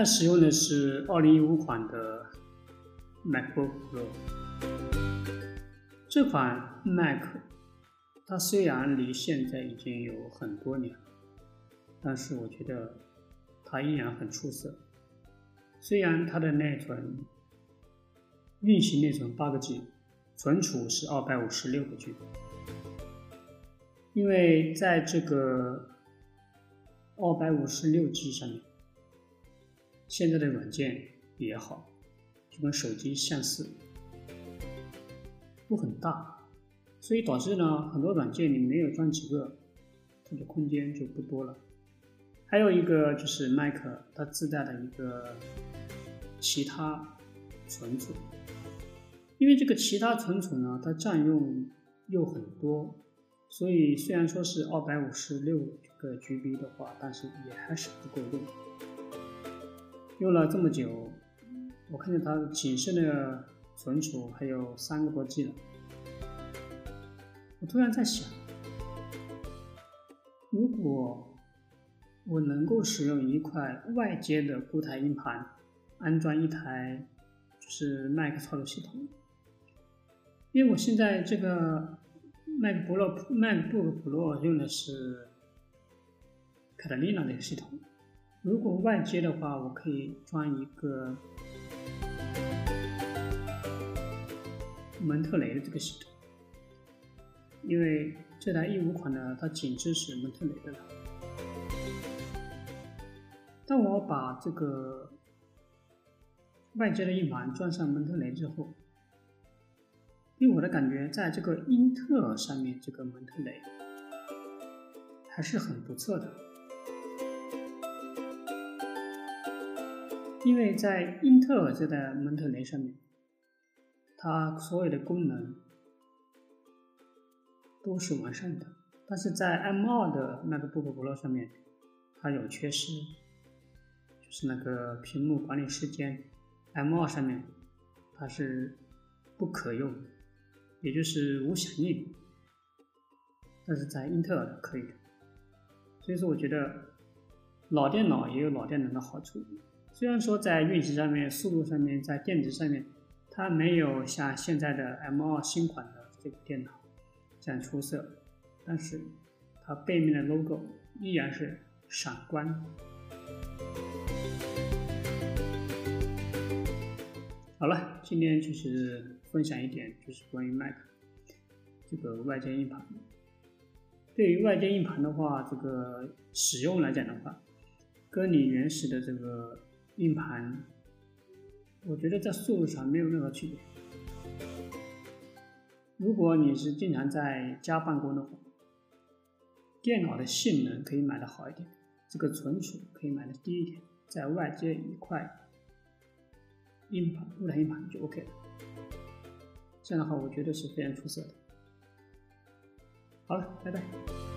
在使用的是2015款的 MacBook Pro。这款 Mac，它虽然离现在已经有很多年，但是我觉得它依然很出色。虽然它的内存运行内存八个 G，存储是二百五十六个 G，因为在这个二百五十六 G 上面，现在的软件也好，就跟手机相似。不很大，所以导致呢，很多软件你没有装几个，它的空间就不多了。还有一个就是 Mac 它自带的一个其他存储，因为这个其他存储呢，它占用又很多，所以虽然说是二百五十六个 GB 的话，但是也还是不够用。用了这么久，我看见它仅剩的。存储还有三个多 G 了，我突然在想，如果我能够使用一块外接的固态硬盘，安装一台就是 Mac 操作系统，因为我现在这个 Mac Pro MacBook Pro 用的是 Catalina 的系统，如果外接的话，我可以装一个。蒙特雷的这个系统，因为这台一五款呢，它仅支持蒙特雷的了。当我把这个外接的硬盘装上蒙特雷之后，给我的感觉，在这个英特尔上面，这个蒙特雷还是很不错的，因为在英特尔这代蒙特雷上面。它所有的功能都是完善的，但是在 M2 的 MacBook Pro 上面，它有缺失，就是那个屏幕管理时间，M2 上面它是不可用，也就是无响应，但是在英特尔可以的。所以说，我觉得老电脑也有老电脑的好处，虽然说在运行上面、速度上面、在电池上面。它没有像现在的 M2 新款的这个电脑这样出色，但是它背面的 logo 依然是闪光。好了，今天就是分享一点，就是关于 Mac 这个外接硬盘。对于外接硬盘的话，这个使用来讲的话，跟你原始的这个硬盘。我觉得在速度上没有任何区别。如果你是经常在家办公的话，电脑的性能可以买的好一点，这个存储可以买的低一点，在外接一块硬盘、固态硬盘就 OK 了。这样的话，我觉得是非常出色的。好了，拜拜。